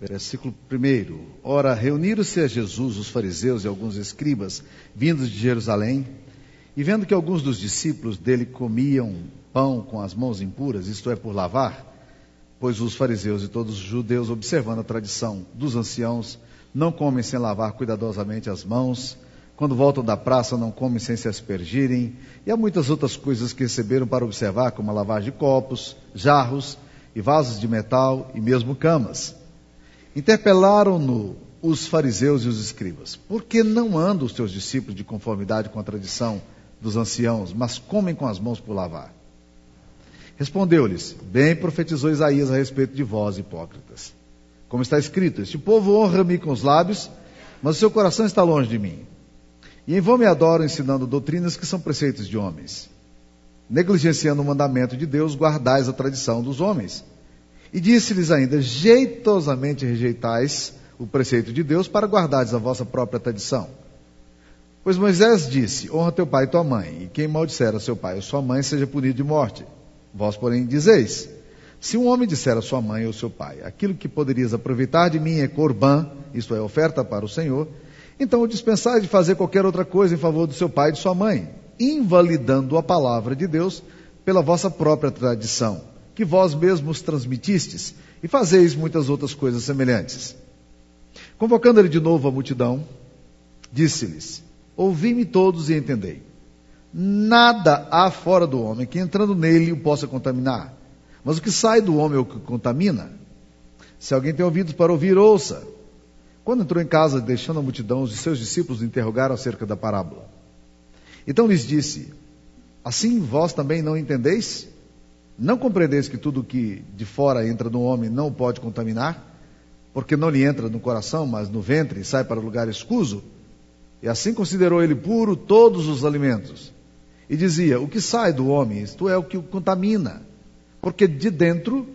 Versículo 1. Ora, reuniram-se a Jesus os fariseus e alguns escribas, vindos de Jerusalém, e vendo que alguns dos discípulos dele comiam pão com as mãos impuras, isto é, por lavar, pois os fariseus e todos os judeus, observando a tradição dos anciãos, não comem sem lavar cuidadosamente as mãos, quando voltam da praça não comem sem se aspergirem, e há muitas outras coisas que receberam para observar, como a lavagem de copos, jarros e vasos de metal e mesmo camas. Interpelaram-no os fariseus e os escribas: Por que não andam os teus discípulos de conformidade com a tradição dos anciãos, mas comem com as mãos por lavar? Respondeu-lhes: Bem profetizou Isaías a respeito de vós, hipócritas. Como está escrito: Este povo honra-me com os lábios, mas o seu coração está longe de mim. E em vão me adoram ensinando doutrinas que são preceitos de homens. Negligenciando o mandamento de Deus, guardais a tradição dos homens. E disse-lhes ainda: jeitosamente rejeitais o preceito de Deus para guardares a vossa própria tradição. Pois Moisés disse: Honra teu pai e tua mãe, e quem maldisser a seu pai ou sua mãe seja punido de morte. Vós, porém, dizeis: Se um homem disser a sua mãe ou seu pai, aquilo que poderias aproveitar de mim é corbã, isto é, oferta para o Senhor, então o dispensais de fazer qualquer outra coisa em favor do seu pai e de sua mãe, invalidando a palavra de Deus pela vossa própria tradição que vós mesmos transmitistes, e fazeis muitas outras coisas semelhantes. Convocando ele de novo a multidão, disse-lhes: Ouvi-me todos e entendei. Nada há fora do homem que entrando nele o possa contaminar, mas o que sai do homem é o que contamina. Se alguém tem ouvidos para ouvir, ouça. Quando entrou em casa, deixando a multidão, os seus discípulos interrogaram acerca da parábola. Então lhes disse: Assim vós também não entendeis? Não compreendeis que tudo que de fora entra no homem não o pode contaminar? Porque não lhe entra no coração, mas no ventre e sai para o lugar escuso? E assim considerou ele puro todos os alimentos. E dizia: O que sai do homem, isto é o que o contamina. Porque de dentro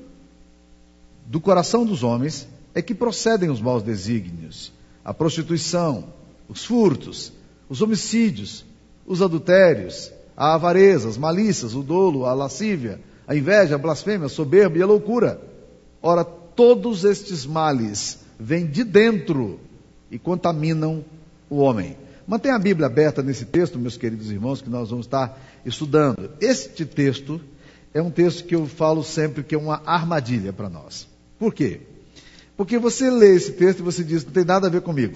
do coração dos homens é que procedem os maus desígnios, a prostituição, os furtos, os homicídios, os adultérios, a avareza, as malícias, o dolo, a lascívia a inveja, a blasfêmia, a soberba e a loucura. Ora, todos estes males vêm de dentro e contaminam o homem. Mantenha a Bíblia aberta nesse texto, meus queridos irmãos, que nós vamos estar estudando. Este texto é um texto que eu falo sempre que é uma armadilha para nós. Por quê? Porque você lê esse texto e você diz, não tem nada a ver comigo.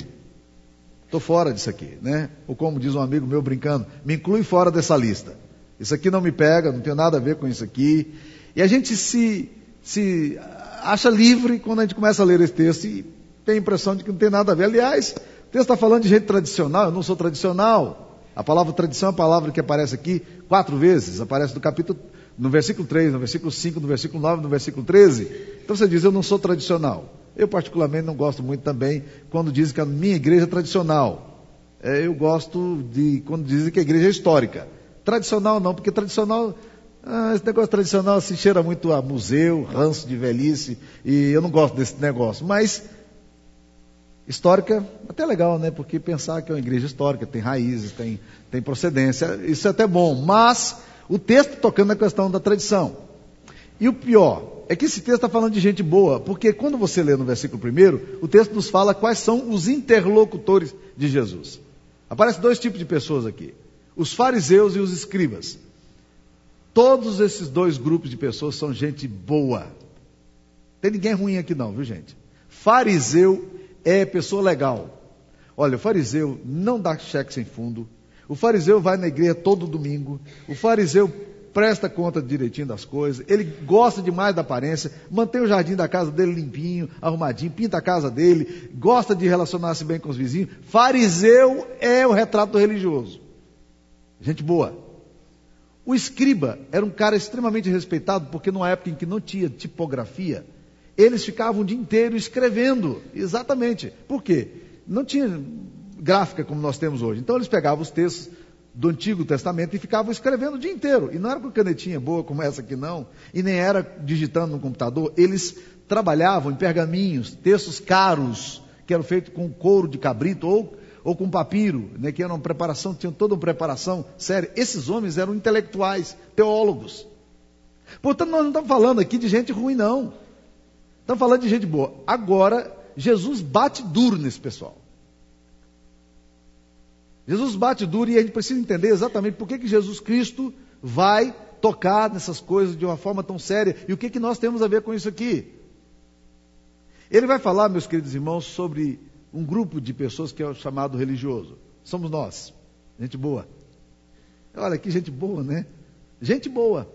Estou fora disso aqui, né? Ou como diz um amigo meu brincando, me inclui fora dessa lista. Isso aqui não me pega, não tem nada a ver com isso aqui. E a gente se, se acha livre quando a gente começa a ler esse texto e tem a impressão de que não tem nada a ver. Aliás, o texto está falando de gente tradicional, eu não sou tradicional. A palavra tradição é a palavra que aparece aqui quatro vezes, aparece no capítulo, no versículo 3, no versículo 5, no versículo 9, no versículo 13. Então você diz, eu não sou tradicional. Eu particularmente não gosto muito também quando dizem que a minha igreja é tradicional. É, eu gosto de quando dizem que a igreja é histórica. Tradicional não, porque tradicional, ah, esse negócio tradicional se cheira muito a museu, ranço de velhice, e eu não gosto desse negócio. Mas, histórica, até legal, né? Porque pensar que é uma igreja histórica, tem raízes, tem, tem procedência, isso é até bom. Mas, o texto tocando na questão da tradição. E o pior, é que esse texto está falando de gente boa, porque quando você lê no versículo primeiro, o texto nos fala quais são os interlocutores de Jesus. Aparecem dois tipos de pessoas aqui os fariseus e os escribas. Todos esses dois grupos de pessoas são gente boa. Tem ninguém ruim aqui não, viu gente? Fariseu é pessoa legal. Olha, o fariseu não dá cheque sem fundo. O fariseu vai na igreja todo domingo. O fariseu presta conta direitinho das coisas. Ele gosta demais da aparência. Mantém o jardim da casa dele limpinho, arrumadinho. Pinta a casa dele. Gosta de relacionar-se bem com os vizinhos. Fariseu é o retrato religioso. Gente boa. O escriba era um cara extremamente respeitado, porque numa época em que não tinha tipografia, eles ficavam o dia inteiro escrevendo. Exatamente. Por quê? Não tinha gráfica como nós temos hoje. Então eles pegavam os textos do Antigo Testamento e ficavam escrevendo o dia inteiro. E não era com canetinha boa como essa aqui, não. E nem era digitando no computador. Eles trabalhavam em pergaminhos, textos caros, que eram feitos com couro de cabrito ou ou com papiro, né, que era uma preparação, tinham toda uma preparação séria. Esses homens eram intelectuais, teólogos. Portanto, nós não estamos falando aqui de gente ruim, não. Estamos falando de gente boa. Agora, Jesus bate duro nesse pessoal. Jesus bate duro e a gente precisa entender exatamente por que, que Jesus Cristo vai tocar nessas coisas de uma forma tão séria e o que, que nós temos a ver com isso aqui. Ele vai falar, meus queridos irmãos, sobre um grupo de pessoas que é o chamado religioso. Somos nós, gente boa. Olha que gente boa, né? Gente boa.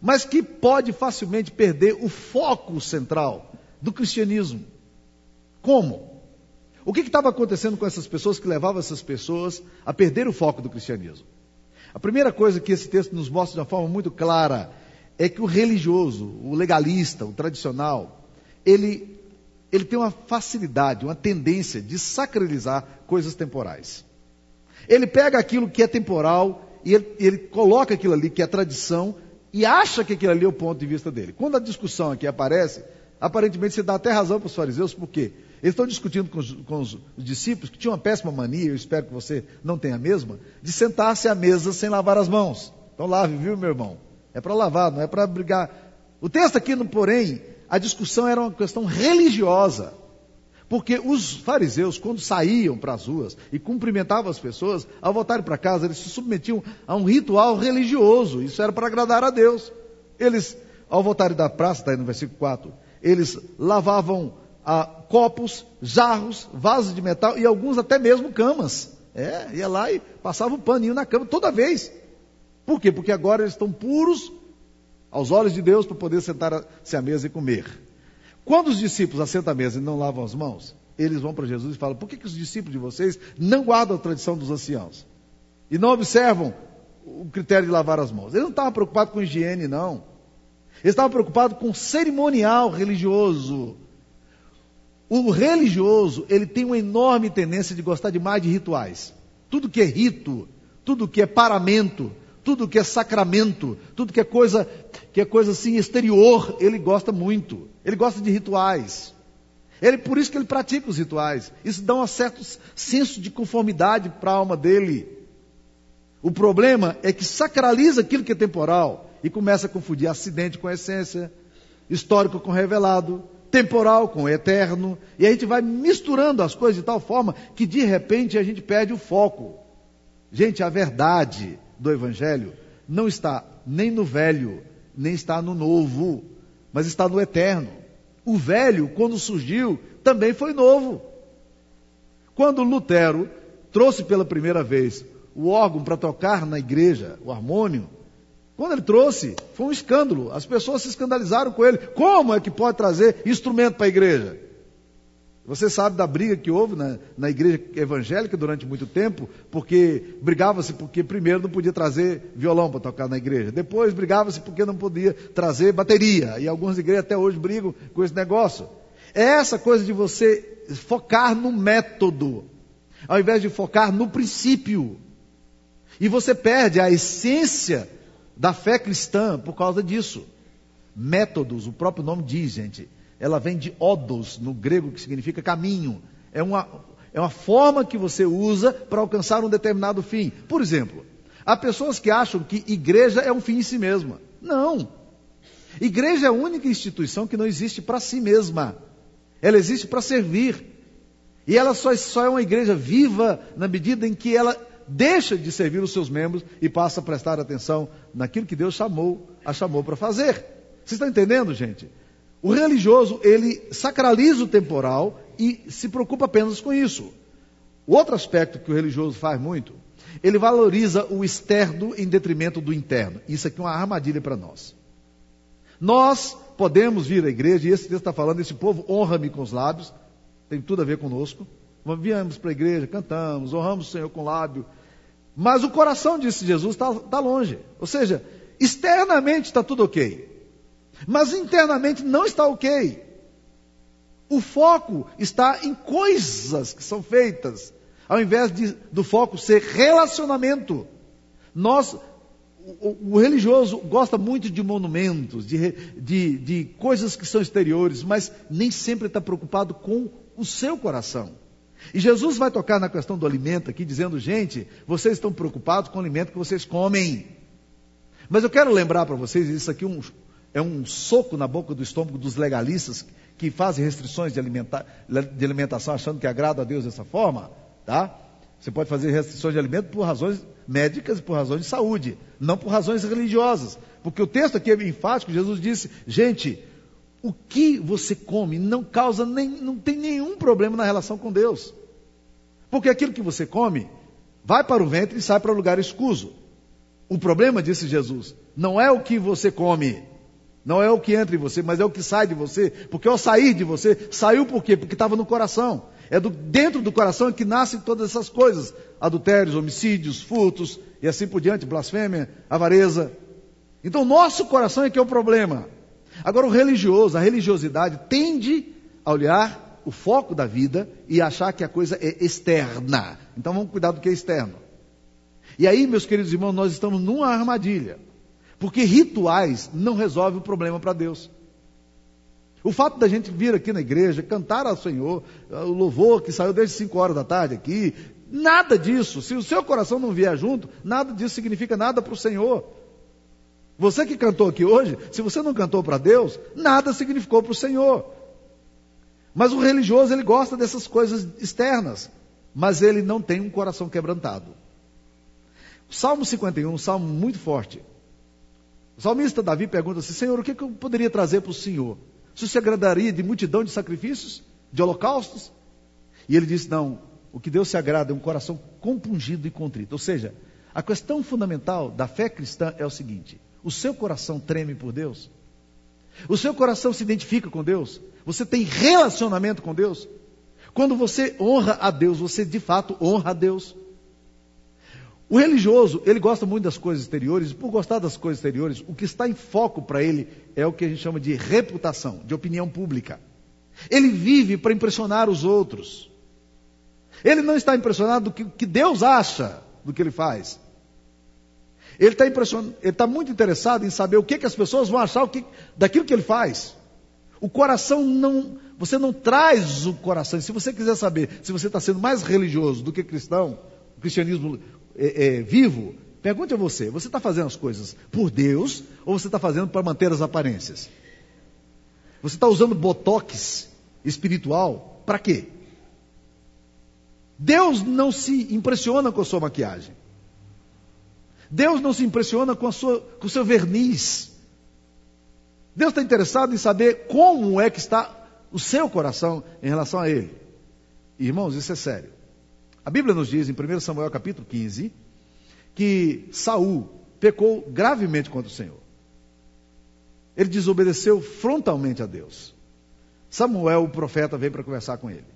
Mas que pode facilmente perder o foco central do cristianismo. Como? O que estava acontecendo com essas pessoas que levavam essas pessoas a perder o foco do cristianismo? A primeira coisa que esse texto nos mostra de uma forma muito clara é que o religioso, o legalista, o tradicional, ele, ele tem uma facilidade, uma tendência de sacralizar coisas temporais. Ele pega aquilo que é temporal e ele, ele coloca aquilo ali que é tradição e acha que aquilo ali é o ponto de vista dele. Quando a discussão aqui aparece, aparentemente você dá até razão para os fariseus, por quê? Eles estão discutindo com os, com os, discípulos, que tinham uma péssima mania, eu espero que você não tenha a mesma, de sentar-se à mesa sem lavar as mãos. Então lave, viu, meu irmão? É para lavar, não é para brigar. O texto aqui, porém, a discussão era uma questão religiosa. Porque os fariseus, quando saíam para as ruas e cumprimentavam as pessoas, ao voltarem para casa, eles se submetiam a um ritual religioso. Isso era para agradar a Deus. Eles, ao voltarem da praça, está aí no versículo 4, eles lavavam ah, copos, jarros, vasos de metal e alguns até mesmo camas. É, ia lá e passava o um paninho na cama toda vez. Por quê? Porque agora eles estão puros aos olhos de Deus para poder sentar-se à mesa e comer. Quando os discípulos assentam à mesa e não lavam as mãos, eles vão para Jesus e falam: por que, que os discípulos de vocês não guardam a tradição dos anciãos? E não observam o critério de lavar as mãos. Eles não estavam preocupados com higiene, não. Eles estavam preocupados com cerimonial religioso. O religioso, ele tem uma enorme tendência de gostar demais de rituais. Tudo que é rito, tudo que é paramento, tudo que é sacramento, tudo que é coisa, que é coisa assim exterior, ele gosta muito. Ele gosta de rituais. Ele, por isso que ele pratica os rituais. Isso dá um certo senso de conformidade para a alma dele. O problema é que sacraliza aquilo que é temporal e começa a confundir acidente com essência, histórico com revelado, temporal com eterno, e a gente vai misturando as coisas de tal forma que de repente a gente perde o foco. Gente, a verdade do Evangelho não está nem no velho, nem está no novo, mas está no eterno. O velho, quando surgiu, também foi novo. Quando Lutero trouxe pela primeira vez o órgão para tocar na igreja, o harmônio, quando ele trouxe, foi um escândalo. As pessoas se escandalizaram com ele. Como é que pode trazer instrumento para a igreja? Você sabe da briga que houve na, na igreja evangélica durante muito tempo, porque brigava-se porque primeiro não podia trazer violão para tocar na igreja, depois brigava-se porque não podia trazer bateria, e algumas igrejas até hoje brigam com esse negócio. É essa coisa de você focar no método, ao invés de focar no princípio. E você perde a essência da fé cristã por causa disso. Métodos, o próprio nome diz, gente. Ela vem de odos, no grego, que significa caminho. É uma, é uma forma que você usa para alcançar um determinado fim. Por exemplo, há pessoas que acham que igreja é um fim em si mesma. Não. Igreja é a única instituição que não existe para si mesma. Ela existe para servir. E ela só, só é uma igreja viva na medida em que ela deixa de servir os seus membros e passa a prestar atenção naquilo que Deus chamou, a chamou para fazer. Vocês estão entendendo, gente? O religioso, ele sacraliza o temporal e se preocupa apenas com isso. O outro aspecto que o religioso faz muito, ele valoriza o externo em detrimento do interno. Isso aqui é uma armadilha para nós. Nós podemos vir à igreja, e esse texto está falando, esse povo honra-me com os lábios, tem tudo a ver conosco. Viemos para a igreja, cantamos, honramos o Senhor com o lábio, mas o coração, disse Jesus, está tá longe. Ou seja, externamente está tudo ok. Mas internamente não está ok. O foco está em coisas que são feitas, ao invés de, do foco ser relacionamento. Nós, o, o religioso gosta muito de monumentos, de, de, de coisas que são exteriores, mas nem sempre está preocupado com o seu coração. E Jesus vai tocar na questão do alimento aqui, dizendo: gente, vocês estão preocupados com o alimento que vocês comem. Mas eu quero lembrar para vocês, isso aqui é um, é um soco na boca do estômago dos legalistas que fazem restrições de, de alimentação achando que agrada a Deus dessa forma, tá? Você pode fazer restrições de alimento por razões médicas e por razões de saúde, não por razões religiosas. Porque o texto aqui é enfático, Jesus disse, gente, o que você come não causa nem, não tem nenhum problema na relação com Deus. Porque aquilo que você come vai para o ventre e sai para o lugar escuso. O problema, disse Jesus, não é o que você come, não é o que entra em você, mas é o que sai de você. Porque ao sair de você, saiu por quê? Porque estava no coração. É do, dentro do coração que nascem todas essas coisas: adultérios, homicídios, furtos e assim por diante, blasfêmia, avareza. Então, nosso coração é que é o problema. Agora, o religioso, a religiosidade tende a olhar o foco da vida e achar que a coisa é externa. Então, vamos cuidar do que é externo. E aí, meus queridos irmãos, nós estamos numa armadilha. Porque rituais não resolvem o problema para Deus. O fato da gente vir aqui na igreja, cantar ao Senhor, o louvor que saiu desde 5 horas da tarde aqui, nada disso. Se o seu coração não vier junto, nada disso significa nada para o Senhor. Você que cantou aqui hoje, se você não cantou para Deus, nada significou para o Senhor. Mas o religioso, ele gosta dessas coisas externas, mas ele não tem um coração quebrantado. Salmo 51, um salmo muito forte. O salmista Davi pergunta assim: Senhor, o que, eu poderia trazer para o Senhor? Se agradaria de multidão de sacrifícios, de holocaustos? E ele diz: Não, o que Deus se agrada é um coração compungido e contrito. Ou seja, a questão fundamental da fé cristã é o seguinte: o seu coração treme por Deus? O seu coração se identifica com Deus? Você tem relacionamento com Deus? Quando você honra a Deus, você de fato honra a Deus. O religioso, ele gosta muito das coisas exteriores, e por gostar das coisas exteriores, o que está em foco para ele é o que a gente chama de reputação, de opinião pública. Ele vive para impressionar os outros. Ele não está impressionado do que, que Deus acha do que ele faz. Ele está, está muito interessado em saber o que, que as pessoas vão achar que, daquilo que ele faz. O coração não. Você não traz o coração. Se você quiser saber se você está sendo mais religioso do que cristão, o cristianismo é, é, vivo, pergunte a você: você está fazendo as coisas por Deus ou você está fazendo para manter as aparências? Você está usando botox espiritual para quê? Deus não se impressiona com a sua maquiagem. Deus não se impressiona com, sua, com o seu verniz. Deus está interessado em saber como é que está o seu coração em relação a Ele. Irmãos, isso é sério. A Bíblia nos diz em 1 Samuel capítulo 15 que Saul pecou gravemente contra o Senhor. Ele desobedeceu frontalmente a Deus. Samuel, o profeta, veio para conversar com ele.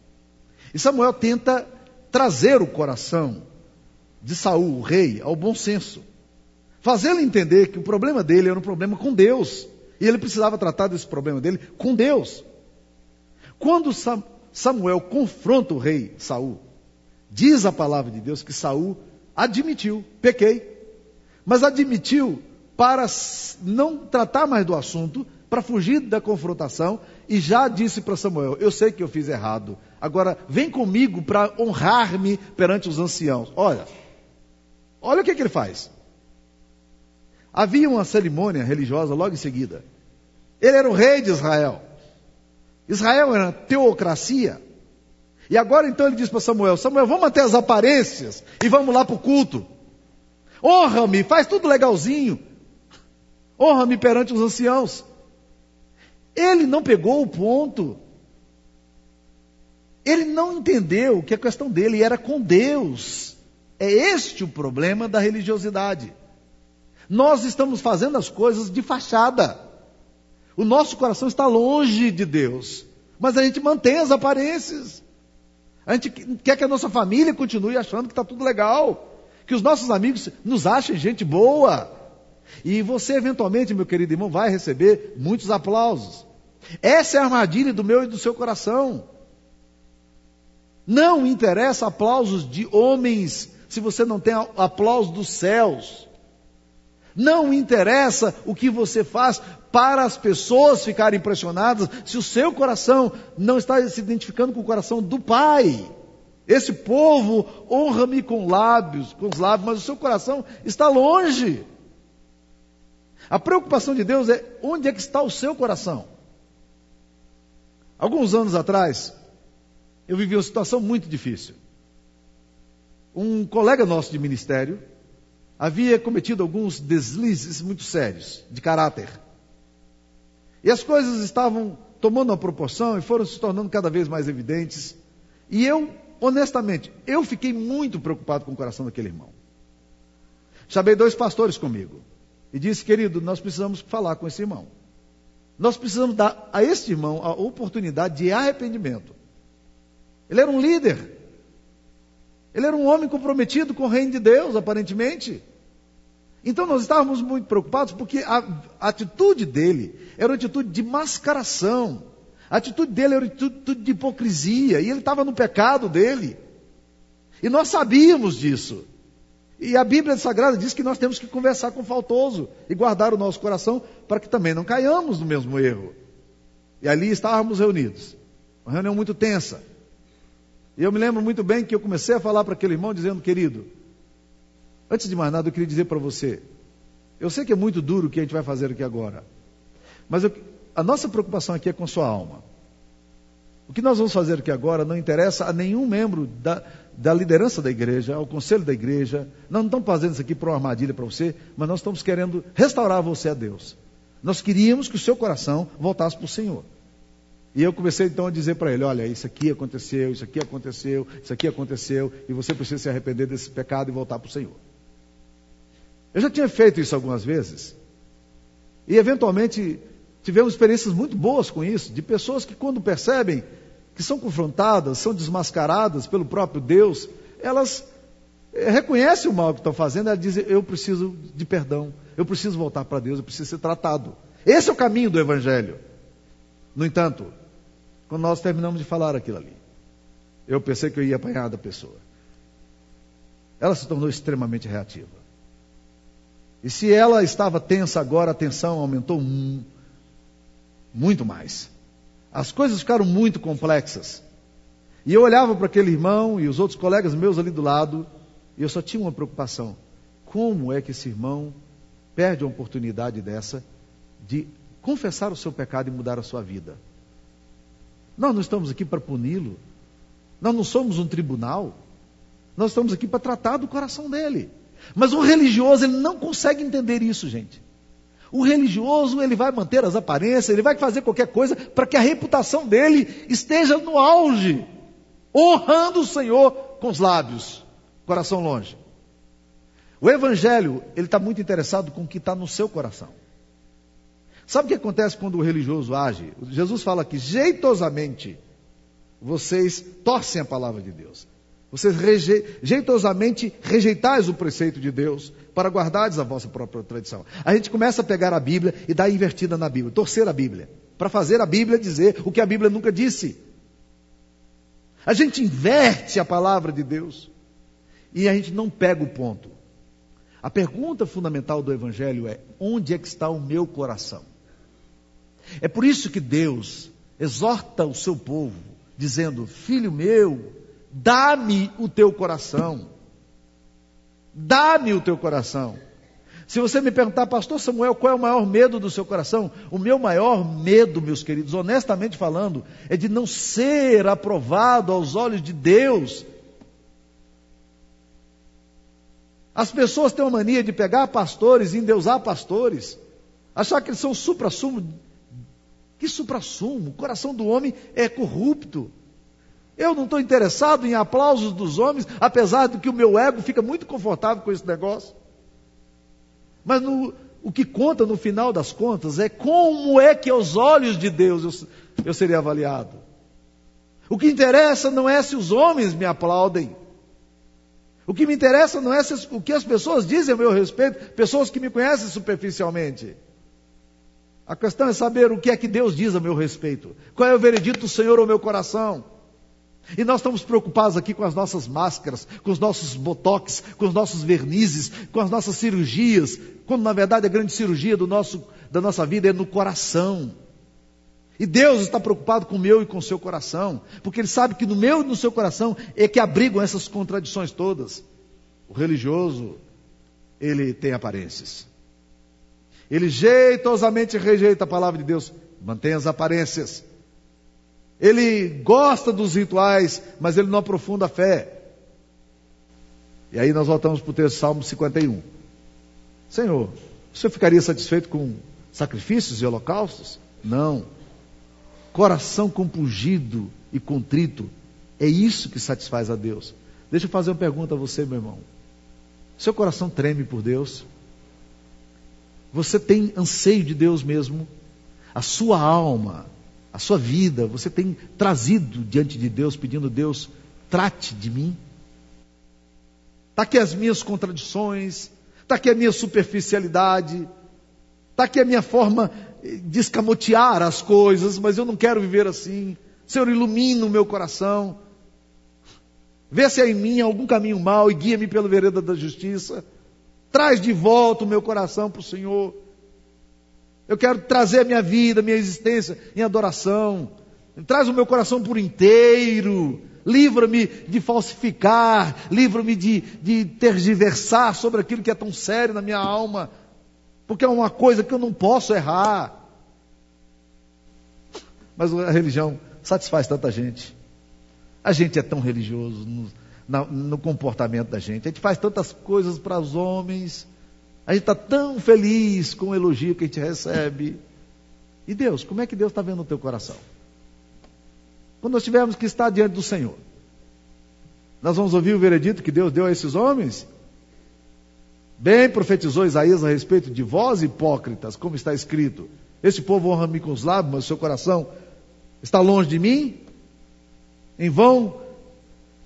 E Samuel tenta trazer o coração de Saul, o rei, ao bom senso. Fazê-lo entender que o problema dele era um problema com Deus. E ele precisava tratar desse problema dele com Deus. Quando Samuel confronta o rei Saul, Diz a palavra de Deus que Saul admitiu, pequei, mas admitiu para não tratar mais do assunto, para fugir da confrontação, e já disse para Samuel: Eu sei que eu fiz errado, agora vem comigo para honrar-me perante os anciãos. Olha, olha o que, que ele faz. Havia uma cerimônia religiosa logo em seguida. Ele era o rei de Israel. Israel era teocracia. E agora então ele diz para Samuel: Samuel, vamos manter as aparências e vamos lá para o culto. Honra-me, faz tudo legalzinho. Honra-me perante os anciãos. Ele não pegou o ponto. Ele não entendeu que a questão dele era com Deus. É este o problema da religiosidade. Nós estamos fazendo as coisas de fachada. O nosso coração está longe de Deus. Mas a gente mantém as aparências. A gente quer que a nossa família continue achando que está tudo legal, que os nossos amigos nos achem gente boa. E você, eventualmente, meu querido irmão, vai receber muitos aplausos. Essa é a armadilha do meu e do seu coração. Não interessa aplausos de homens se você não tem aplausos dos céus. Não interessa o que você faz para as pessoas ficarem impressionadas se o seu coração não está se identificando com o coração do Pai. Esse povo honra-me com lábios, com os lábios, mas o seu coração está longe. A preocupação de Deus é onde é que está o seu coração. Alguns anos atrás, eu vivi uma situação muito difícil. Um colega nosso de ministério havia cometido alguns deslizes muito sérios de caráter. E as coisas estavam tomando uma proporção e foram se tornando cada vez mais evidentes. E eu, honestamente, eu fiquei muito preocupado com o coração daquele irmão. Chamei dois pastores comigo e disse, querido, nós precisamos falar com esse irmão. Nós precisamos dar a este irmão a oportunidade de arrependimento. Ele era um líder. Ele era um homem comprometido com o reino de Deus, aparentemente. Então nós estávamos muito preocupados porque a, atitude dele era uma atitude de mascaração. A atitude dele era uma atitude de hipocrisia. E ele estava no pecado dele. E nós sabíamos disso. E a Bíblia Sagrada diz que nós temos que conversar com o faltoso e guardar o nosso coração para que também não caiamos no mesmo erro. E ali estávamos reunidos. Uma reunião muito tensa. E eu me lembro muito bem que eu comecei a falar para aquele irmão dizendo, querido, Antes de mais nada, eu queria dizer para você: eu sei que é muito duro o que a gente vai fazer aqui agora, mas eu, a nossa preocupação aqui é com sua alma. O que nós vamos fazer aqui agora não interessa a nenhum membro da, da liderança da igreja, ao conselho da igreja. Nós não estamos fazendo isso aqui para uma armadilha para você, mas nós estamos querendo restaurar você a Deus. Nós queríamos que o seu coração voltasse para o Senhor. E eu comecei então a dizer para ele: olha, isso aqui aconteceu, isso aqui aconteceu, isso aqui aconteceu, e você precisa se arrepender desse pecado e voltar para o Senhor. Eu já tinha feito isso algumas vezes. E eventualmente tivemos experiências muito boas com isso, de pessoas que quando percebem que são confrontadas, são desmascaradas pelo próprio Deus, elas eh, reconhecem o mal que estão fazendo, elas dizem: Eu preciso de perdão, eu preciso voltar para Deus, eu preciso ser tratado. Esse é o caminho do Evangelho. No entanto, quando nós terminamos de falar aquilo ali, eu pensei que eu ia apanhar da pessoa. Ela se tornou extremamente reativa. E se ela estava tensa agora, a tensão aumentou um, muito mais. As coisas ficaram muito complexas. E eu olhava para aquele irmão e os outros colegas meus ali do lado, e eu só tinha uma preocupação: como é que esse irmão perde uma oportunidade dessa de confessar o seu pecado e mudar a sua vida? Nós não estamos aqui para puni-lo, nós não somos um tribunal, nós estamos aqui para tratar do coração dele. Mas o religioso, ele não consegue entender isso, gente. O religioso, ele vai manter as aparências, ele vai fazer qualquer coisa para que a reputação dele esteja no auge, honrando o Senhor com os lábios, coração longe. O evangelho, ele está muito interessado com o que está no seu coração. Sabe o que acontece quando o religioso age? Jesus fala que jeitosamente vocês torcem a palavra de Deus. Vocês jeitosamente rejeitais o preceito de Deus para guardares a vossa própria tradição. A gente começa a pegar a Bíblia e dar invertida na Bíblia, torcer a Bíblia, para fazer a Bíblia dizer o que a Bíblia nunca disse. A gente inverte a palavra de Deus e a gente não pega o ponto. A pergunta fundamental do Evangelho é: onde é que está o meu coração? É por isso que Deus exorta o seu povo, dizendo: Filho meu, Dá-me o teu coração. Dá-me o teu coração. Se você me perguntar, Pastor Samuel, qual é o maior medo do seu coração? O meu maior medo, meus queridos, honestamente falando, é de não ser aprovado aos olhos de Deus. As pessoas têm uma mania de pegar pastores e endeusar pastores, achar que eles são supra-sumo. Que supra-sumo? O coração do homem é corrupto. Eu não estou interessado em aplausos dos homens, apesar de que o meu ego fica muito confortável com esse negócio. Mas no, o que conta no final das contas é como é que aos olhos de Deus eu, eu avaliado. O que interessa não é se os homens me aplaudem. O que me interessa não é se, o que as pessoas dizem a meu respeito, pessoas que me conhecem superficialmente. A questão é saber o que é que Deus diz a meu respeito. Qual é o veredito do Senhor ao meu coração? E nós estamos preocupados aqui com as nossas máscaras, com os nossos botox, com os nossos vernizes, com as nossas cirurgias, quando na verdade a grande cirurgia do nosso, da nossa vida é no coração. E Deus está preocupado com o meu e com o seu coração, porque Ele sabe que no meu e no seu coração é que abrigam essas contradições todas. O religioso, ele tem aparências. Ele jeitosamente rejeita a palavra de Deus, mantém as aparências. Ele gosta dos rituais, mas ele não aprofunda a fé. E aí nós voltamos para o texto Salmo 51. Senhor, o senhor ficaria satisfeito com sacrifícios e holocaustos? Não. Coração compungido e contrito, é isso que satisfaz a Deus. Deixa eu fazer uma pergunta a você, meu irmão. Seu coração treme por Deus? Você tem anseio de Deus mesmo? A sua alma, a sua vida, você tem trazido diante de Deus, pedindo Deus, trate de mim? Está aqui as minhas contradições, está aqui a minha superficialidade, está aqui a minha forma de escamotear as coisas, mas eu não quero viver assim. Senhor, ilumina o meu coração. Vê se há em mim algum caminho mau e guia-me pela vereda da justiça. Traz de volta o meu coração para o Senhor. Eu quero trazer a minha vida, minha existência em adoração. Traz o meu coração por inteiro. Livra-me de falsificar. Livra-me de, de tergiversar sobre aquilo que é tão sério na minha alma. Porque é uma coisa que eu não posso errar. Mas a religião satisfaz tanta gente. A gente é tão religioso no, no comportamento da gente. A gente faz tantas coisas para os homens. A gente está tão feliz com o elogio que a gente recebe. E Deus, como é que Deus está vendo o teu coração? Quando nós tivermos que estar diante do Senhor, nós vamos ouvir o veredito que Deus deu a esses homens? Bem profetizou Isaías a respeito de vós, hipócritas, como está escrito: Este povo honra-me com os lábios, mas o seu coração está longe de mim. Em vão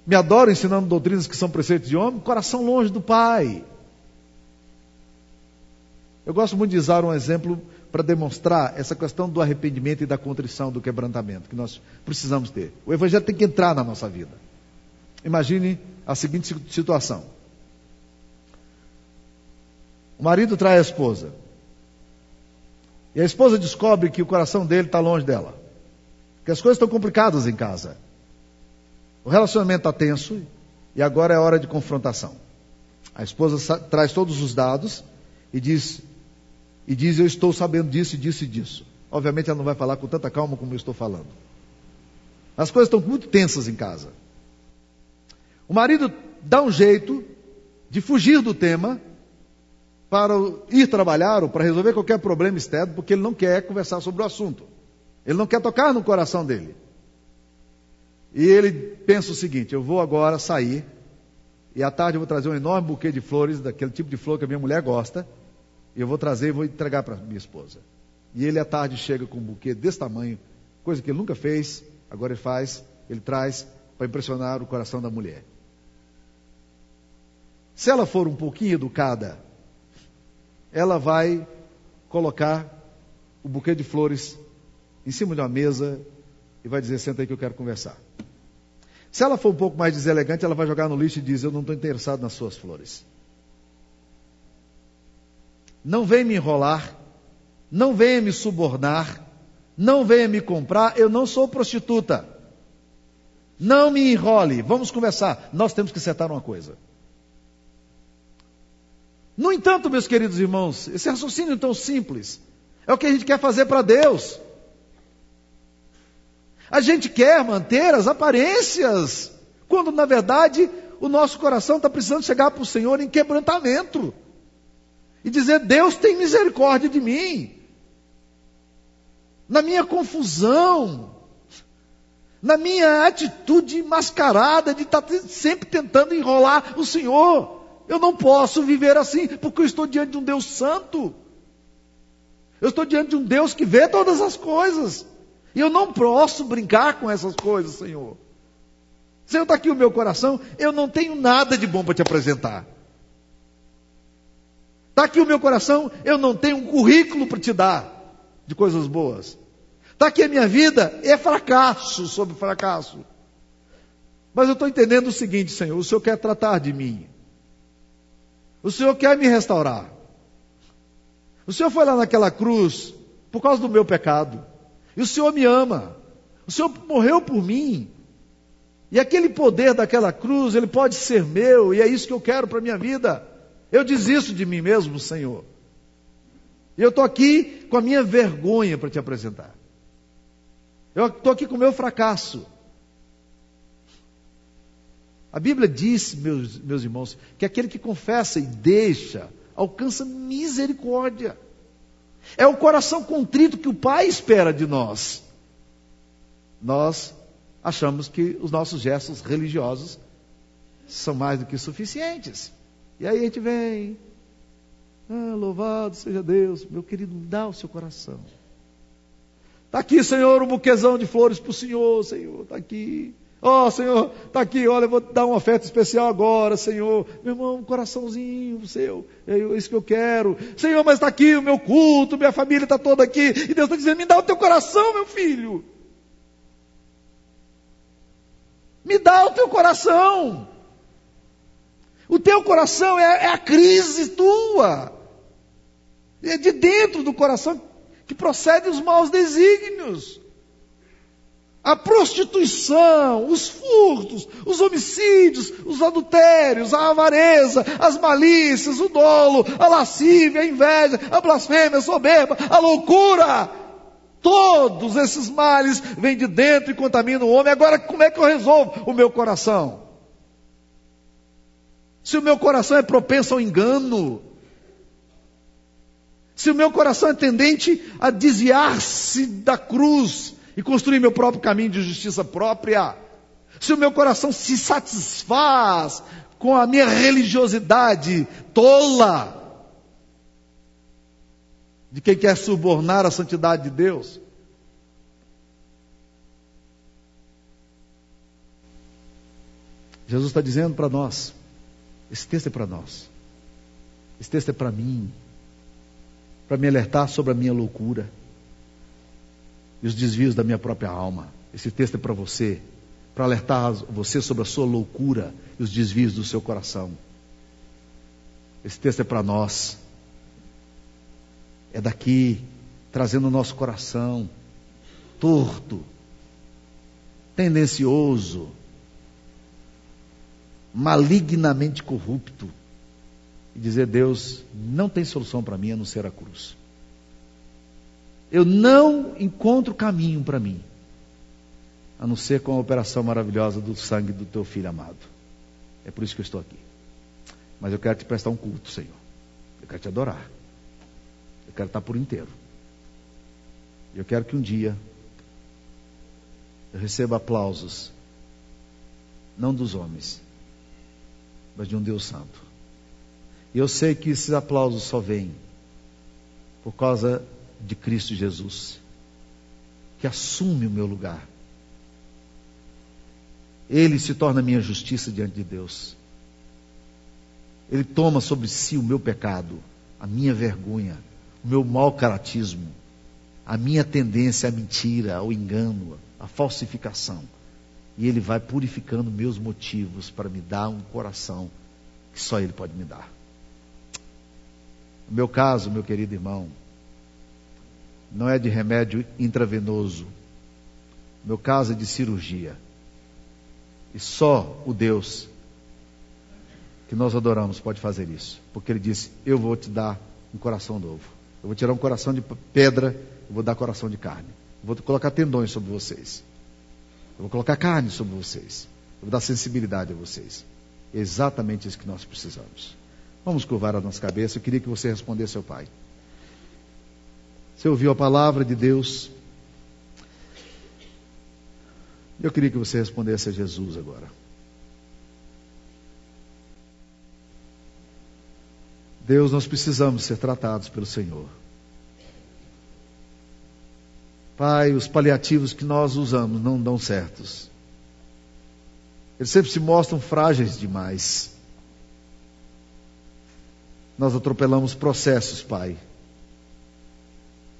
me adoram ensinando doutrinas que são preceitos de homem, coração longe do Pai. Eu gosto muito de usar um exemplo para demonstrar essa questão do arrependimento e da contrição, do quebrantamento que nós precisamos ter. O Evangelho tem que entrar na nossa vida. Imagine a seguinte situação: o marido trai a esposa, e a esposa descobre que o coração dele está longe dela, que as coisas estão complicadas em casa. O relacionamento está tenso e agora é hora de confrontação. A esposa traz todos os dados e diz, e diz: Eu estou sabendo disso, disso e disso. Obviamente ela não vai falar com tanta calma como eu estou falando. As coisas estão muito tensas em casa. O marido dá um jeito de fugir do tema para ir trabalhar ou para resolver qualquer problema externo, porque ele não quer conversar sobre o assunto. Ele não quer tocar no coração dele. E ele pensa o seguinte: eu vou agora sair, e à tarde eu vou trazer um enorme buquê de flores, daquele tipo de flor que a minha mulher gosta, eu vou trazer e vou entregar para minha esposa. E ele à tarde chega com um buquê desse tamanho, coisa que ele nunca fez, agora ele faz, ele traz para impressionar o coração da mulher. Se ela for um pouquinho educada, ela vai colocar o buquê de flores em cima de uma mesa e vai dizer: Senta aí que eu quero conversar. Se ela for um pouco mais deselegante, ela vai jogar no lixo e diz: Eu não estou interessado nas suas flores. Não venha me enrolar, não venha me subornar, não venha me comprar, eu não sou prostituta. Não me enrole, vamos conversar. Nós temos que acertar uma coisa. No entanto, meus queridos irmãos, esse raciocínio tão simples é o que a gente quer fazer para Deus. A gente quer manter as aparências, quando na verdade o nosso coração está precisando chegar para o Senhor em quebrantamento e dizer: Deus tem misericórdia de mim. Na minha confusão, na minha atitude mascarada de estar tá sempre tentando enrolar o Senhor. Eu não posso viver assim, porque eu estou diante de um Deus santo. Eu estou diante de um Deus que vê todas as coisas. E eu não posso brincar com essas coisas, Senhor. Senhor, está aqui o meu coração, eu não tenho nada de bom para te apresentar. Está aqui o meu coração, eu não tenho um currículo para te dar de coisas boas. Está aqui a minha vida, é fracasso sobre fracasso. Mas eu estou entendendo o seguinte, Senhor: o Senhor quer tratar de mim. O Senhor quer me restaurar. O Senhor foi lá naquela cruz por causa do meu pecado. E o Senhor me ama. O Senhor morreu por mim. E aquele poder daquela cruz, ele pode ser meu, e é isso que eu quero para a minha vida. Eu desisto de mim mesmo, Senhor. E eu estou aqui com a minha vergonha para te apresentar. Eu estou aqui com o meu fracasso. A Bíblia diz, meus, meus irmãos, que aquele que confessa e deixa alcança misericórdia. É o coração contrito que o Pai espera de nós. Nós achamos que os nossos gestos religiosos são mais do que suficientes. E aí a gente vem, ah, louvado seja Deus, meu querido, dá o seu coração. Está aqui, Senhor, um buquezão de flores para o Senhor, Senhor, está aqui. Ó oh, Senhor, está aqui, olha, eu vou dar uma oferta especial agora, Senhor. Meu irmão, um coraçãozinho seu, é isso que eu quero. Senhor, mas está aqui o meu culto, minha família está toda aqui. E Deus está dizendo, me dá o teu coração, meu filho. Me dá o teu coração. O teu coração é, é a crise tua. É de dentro do coração que procedem os maus desígnios. A prostituição, os furtos, os homicídios, os adultérios, a avareza, as malícias, o dolo, a lascívia, a inveja, a blasfêmia, a soberba, a loucura. Todos esses males vêm de dentro e contaminam o homem. Agora, como é que eu resolvo o meu coração? Se o meu coração é propenso ao engano, se o meu coração é tendente a desviar-se da cruz e construir meu próprio caminho de justiça própria, se o meu coração se satisfaz com a minha religiosidade tola, de quem quer subornar a santidade de Deus, Jesus está dizendo para nós: esse texto é para nós. Esse texto é para mim. Para me alertar sobre a minha loucura e os desvios da minha própria alma. Esse texto é para você. Para alertar você sobre a sua loucura e os desvios do seu coração. Esse texto é para nós. É daqui, trazendo o nosso coração torto, tendencioso, malignamente corrupto e dizer: Deus, não tem solução para mim a não ser a cruz. Eu não encontro caminho para mim a não ser com a operação maravilhosa do sangue do teu filho amado. É por isso que eu estou aqui. Mas eu quero te prestar um culto, Senhor. Eu quero te adorar. Eu quero estar por inteiro. Eu quero que um dia eu receba aplausos, não dos homens, mas de um Deus Santo. E eu sei que esses aplausos só vêm por causa de Cristo Jesus, que assume o meu lugar. Ele se torna minha justiça diante de Deus. Ele toma sobre si o meu pecado, a minha vergonha, o meu mau caratismo, a minha tendência à mentira, ao engano, à falsificação. E Ele vai purificando meus motivos para me dar um coração que só Ele pode me dar. No meu caso, meu querido irmão, não é de remédio intravenoso. Meu caso é de cirurgia. E só o Deus que nós adoramos pode fazer isso. Porque Ele disse: Eu vou te dar um coração novo. Eu vou tirar um coração de pedra, eu vou dar coração de carne. Eu vou colocar tendões sobre vocês. Eu vou colocar carne sobre vocês. Eu vou dar sensibilidade a vocês. É exatamente isso que nós precisamos. Vamos curvar a nossa cabeça. Eu queria que você respondesse ao Pai. Você ouviu a palavra de Deus? Eu queria que você respondesse a Jesus agora. Deus, nós precisamos ser tratados pelo Senhor. Pai, os paliativos que nós usamos não dão certos. Eles sempre se mostram frágeis demais. Nós atropelamos processos, Pai.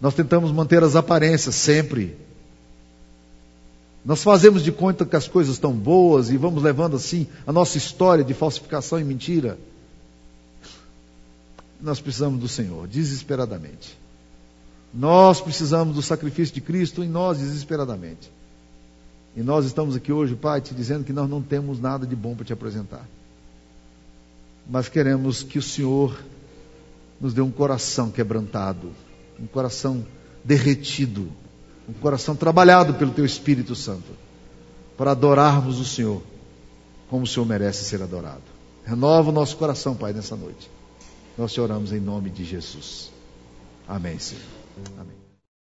Nós tentamos manter as aparências sempre. Nós fazemos de conta que as coisas estão boas e vamos levando assim a nossa história de falsificação e mentira. Nós precisamos do Senhor, desesperadamente. Nós precisamos do sacrifício de Cristo em nós desesperadamente. E nós estamos aqui hoje, Pai, te dizendo que nós não temos nada de bom para te apresentar. Mas queremos que o Senhor nos dê um coração quebrantado um coração derretido, um coração trabalhado pelo Teu Espírito Santo, para adorarmos o Senhor como o Senhor merece ser adorado. Renova o nosso coração, Pai, nessa noite. Nós te oramos em nome de Jesus. Amém, Senhor. Amém.